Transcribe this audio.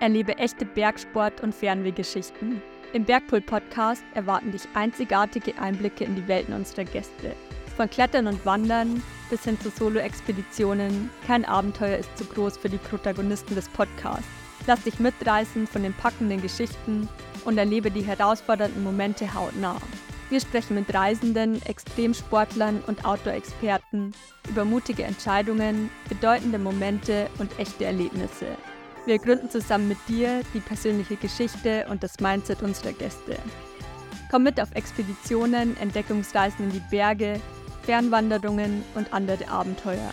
Erlebe echte Bergsport- und Fernwehgeschichten. Im Bergpool-Podcast erwarten dich einzigartige Einblicke in die Welten unserer Gäste. Von Klettern und Wandern bis hin zu Solo-Expeditionen, kein Abenteuer ist zu groß für die Protagonisten des Podcasts. Lass dich mitreißen von den packenden Geschichten und erlebe die herausfordernden Momente hautnah. Wir sprechen mit Reisenden, Extremsportlern und Outdoor-Experten über mutige Entscheidungen, bedeutende Momente und echte Erlebnisse. Wir gründen zusammen mit dir die persönliche Geschichte und das Mindset unserer Gäste. Komm mit auf Expeditionen, Entdeckungsreisen in die Berge, Fernwanderungen und andere Abenteuer.